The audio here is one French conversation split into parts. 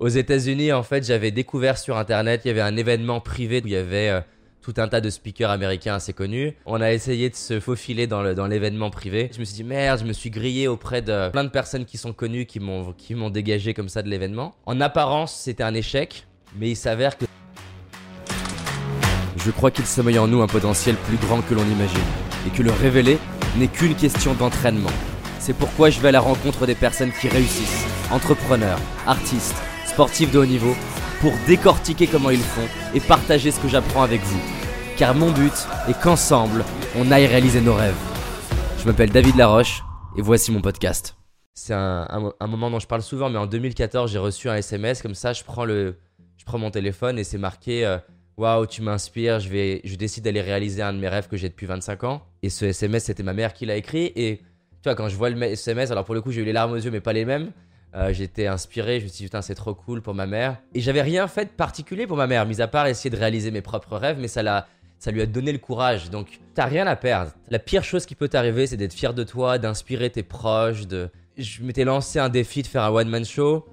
Aux États-Unis, en fait, j'avais découvert sur Internet, il y avait un événement privé où il y avait euh, tout un tas de speakers américains assez connus. On a essayé de se faufiler dans l'événement privé. Je me suis dit merde, je me suis grillé auprès de plein de personnes qui sont connues, qui m'ont dégagé comme ça de l'événement. En apparence, c'était un échec, mais il s'avère que je crois qu'il sommeille en nous un potentiel plus grand que l'on imagine, et que le révéler n'est qu'une question d'entraînement. C'est pourquoi je vais à la rencontre des personnes qui réussissent, entrepreneurs, artistes, sportifs de haut niveau, pour décortiquer comment ils font et partager ce que j'apprends avec vous. Car mon but est qu'ensemble, on aille réaliser nos rêves. Je m'appelle David Laroche, et voici mon podcast. C'est un, moment dont je parle souvent, mais en 2014, j'ai reçu un SMS, comme ça, je prends, le, je prends mon téléphone et c'est marqué euh, Waouh, tu m'inspires, je, vais, je décide d'aller réaliser un de mes rêves que j'ai depuis 25 ans. Et ce SMS, c'était ma mère qui l'a écrit. Et tu vois, quand je vois le SMS, alors pour le coup, j'ai eu les larmes aux yeux, mais pas les mêmes. Euh, J'étais inspiré, je me suis dit, putain, c'est trop cool pour ma mère. Et j'avais rien fait de particulier pour ma mère, mis à part essayer de réaliser mes propres rêves, mais ça. Ça lui a donné le courage, donc t'as rien à perdre. La pire chose qui peut t'arriver, c'est d'être fier de toi, d'inspirer tes proches. De... Je m'étais lancé un défi de faire un one-man show.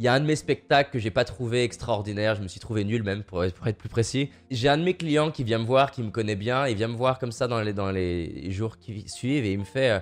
Il y a un de mes spectacles que j'ai pas trouvé extraordinaire, je me suis trouvé nul même pour être, pour être plus précis. J'ai un de mes clients qui vient me voir, qui me connaît bien, il vient me voir comme ça dans les, dans les jours qui suivent et il me fait euh,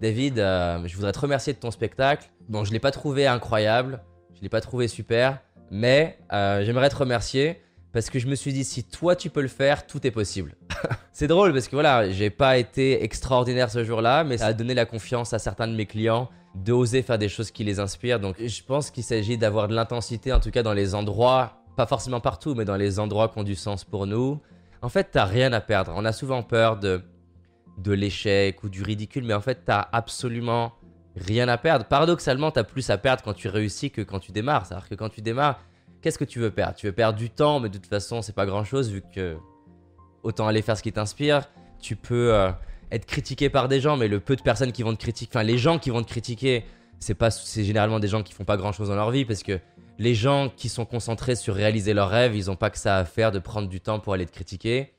David, euh, je voudrais te remercier de ton spectacle. Bon, je l'ai pas trouvé incroyable, je l'ai pas trouvé super, mais euh, j'aimerais te remercier parce que je me suis dit si toi tu peux le faire, tout est possible. C'est drôle parce que voilà, j'ai pas été extraordinaire ce jour-là, mais ça a donné la confiance à certains de mes clients d'oser faire des choses qui les inspirent. Donc je pense qu'il s'agit d'avoir de l'intensité, en tout cas dans les endroits, pas forcément partout, mais dans les endroits qui ont du sens pour nous. En fait, t'as rien à perdre. On a souvent peur de, de l'échec ou du ridicule, mais en fait, t'as absolument rien à perdre. Paradoxalement, t'as plus à perdre quand tu réussis que quand tu démarres. C'est-à-dire que quand tu démarres, qu'est-ce que tu veux perdre? Tu veux perdre du temps, mais de toute façon, c'est pas grand-chose vu que autant aller faire ce qui t'inspire. Tu peux euh, être critiqué par des gens, mais le peu de personnes qui vont te critiquer, enfin les gens qui vont te critiquer, c'est pas, c'est généralement des gens qui font pas grand chose dans leur vie parce que les gens qui sont concentrés sur réaliser leurs rêves, ils ont pas que ça à faire de prendre du temps pour aller te critiquer.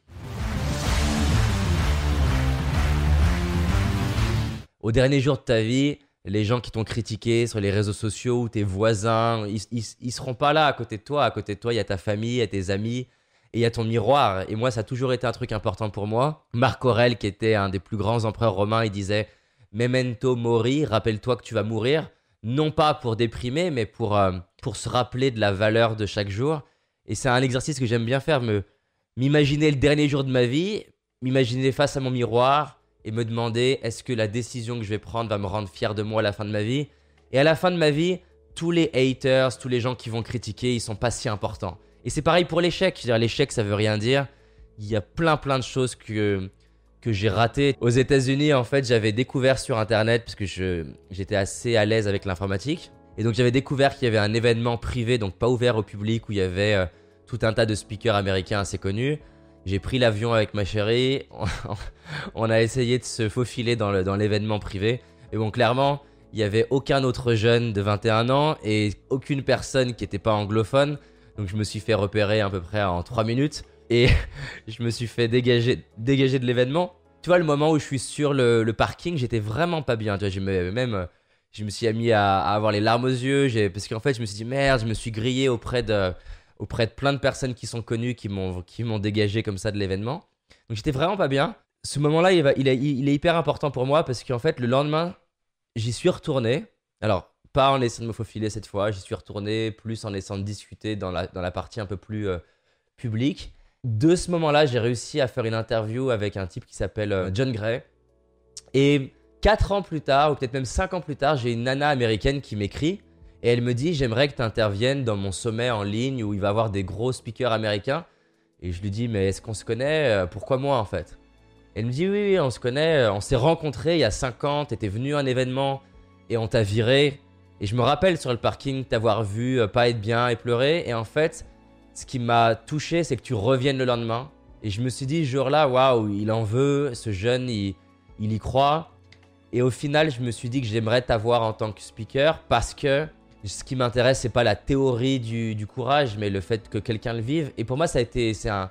Au dernier jour de ta vie, les gens qui t'ont critiqué sur les réseaux sociaux ou tes voisins, ils, ils, seront pas là à côté de toi. À côté de toi, il y a ta famille, il y a tes amis et il y a ton miroir. Et moi, ça a toujours été un truc important pour moi. Marc Aurèle, qui était un des plus grands empereurs romains, il disait Memento mori, rappelle-toi que tu vas mourir. Non pas pour déprimer, mais pour, euh, pour se rappeler de la valeur de chaque jour. Et c'est un exercice que j'aime bien faire, m'imaginer le dernier jour de ma vie, m'imaginer face à mon miroir et me demander est-ce que la décision que je vais prendre va me rendre fier de moi à la fin de ma vie? Et à la fin de ma vie, tous les haters, tous les gens qui vont critiquer, ils sont pas si importants. Et c'est pareil pour l'échec. L'échec, ça veut rien dire. Il y a plein plein de choses que, que j'ai ratées. Aux États-Unis, en fait, j'avais découvert sur Internet, parce que j'étais assez à l'aise avec l'informatique. Et donc j'avais découvert qu'il y avait un événement privé, donc pas ouvert au public, où il y avait euh, tout un tas de speakers américains assez connus. J'ai pris l'avion avec ma chérie. On a essayé de se faufiler dans l'événement privé. Et bon, clairement, il y avait aucun autre jeune de 21 ans et aucune personne qui n'était pas anglophone. Donc je me suis fait repérer à peu près en 3 minutes et je me suis fait dégager, dégager de l'événement. Tu vois, le moment où je suis sur le, parking, j'étais vraiment pas bien. Tu vois, je me, même, je me suis mis à, avoir les larmes aux yeux parce qu'en fait, je me suis dit merde, je me suis grillé auprès de, auprès de plein de personnes qui sont connues, qui m'ont, dégagé comme ça de l'événement. Donc j'étais vraiment pas bien. Ce moment-là, il, est, hyper important pour moi parce qu'en fait, le lendemain, j'y suis retourné. Alors, pas en essayant de me faufiler cette fois, j'y suis retourné plus en essayant de discuter dans la, dans la partie un peu plus euh, publique. De ce moment-là, j'ai réussi à faire une interview avec un type qui s'appelle euh, John Gray. Et 4 ans plus tard, ou peut-être même 5 ans plus tard, j'ai une nana américaine qui m'écrit et elle me dit J'aimerais que tu interviennes dans mon sommet en ligne où il va y avoir des gros speakers américains. Et je lui dis Mais est-ce qu'on se connaît? Euh, Pourquoi moi en fait? Elle me dit Oui, oui, on se connaît, on s'est rencontrés il y a 5 ans, t'étais venu à un événement et on t'a viré. Et je me rappelle sur le parking t'avoir vu euh, pas être bien et pleurer. Et en fait, ce qui m'a touché, c'est que tu reviennes le lendemain. Et je me suis dit, ce jour-là, waouh, il en veut, ce jeune, il, il y croit. Et au final, je me suis dit que j'aimerais t'avoir en tant que speaker parce que ce qui m'intéresse, c'est pas la théorie du, courage, mais le fait que quelqu'un le vive. Et pour moi, ça a été, c'est un,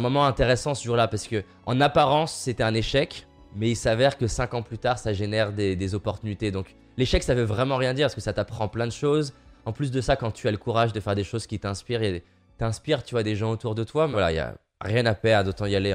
moment intéressant ce jour-là parce que en apparence, c'était un échec, mais il s'avère que 5 ans plus tard, ça génère des, opportunités. Donc l'échec, ça veut vraiment rien dire parce que ça t'apprend plein de choses. En plus de ça, quand tu as le courage de faire des choses qui t'inspirent et t'inspirent, tu vois, des gens autour de toi, voilà, il y a rien à perdre, d'autant y aller.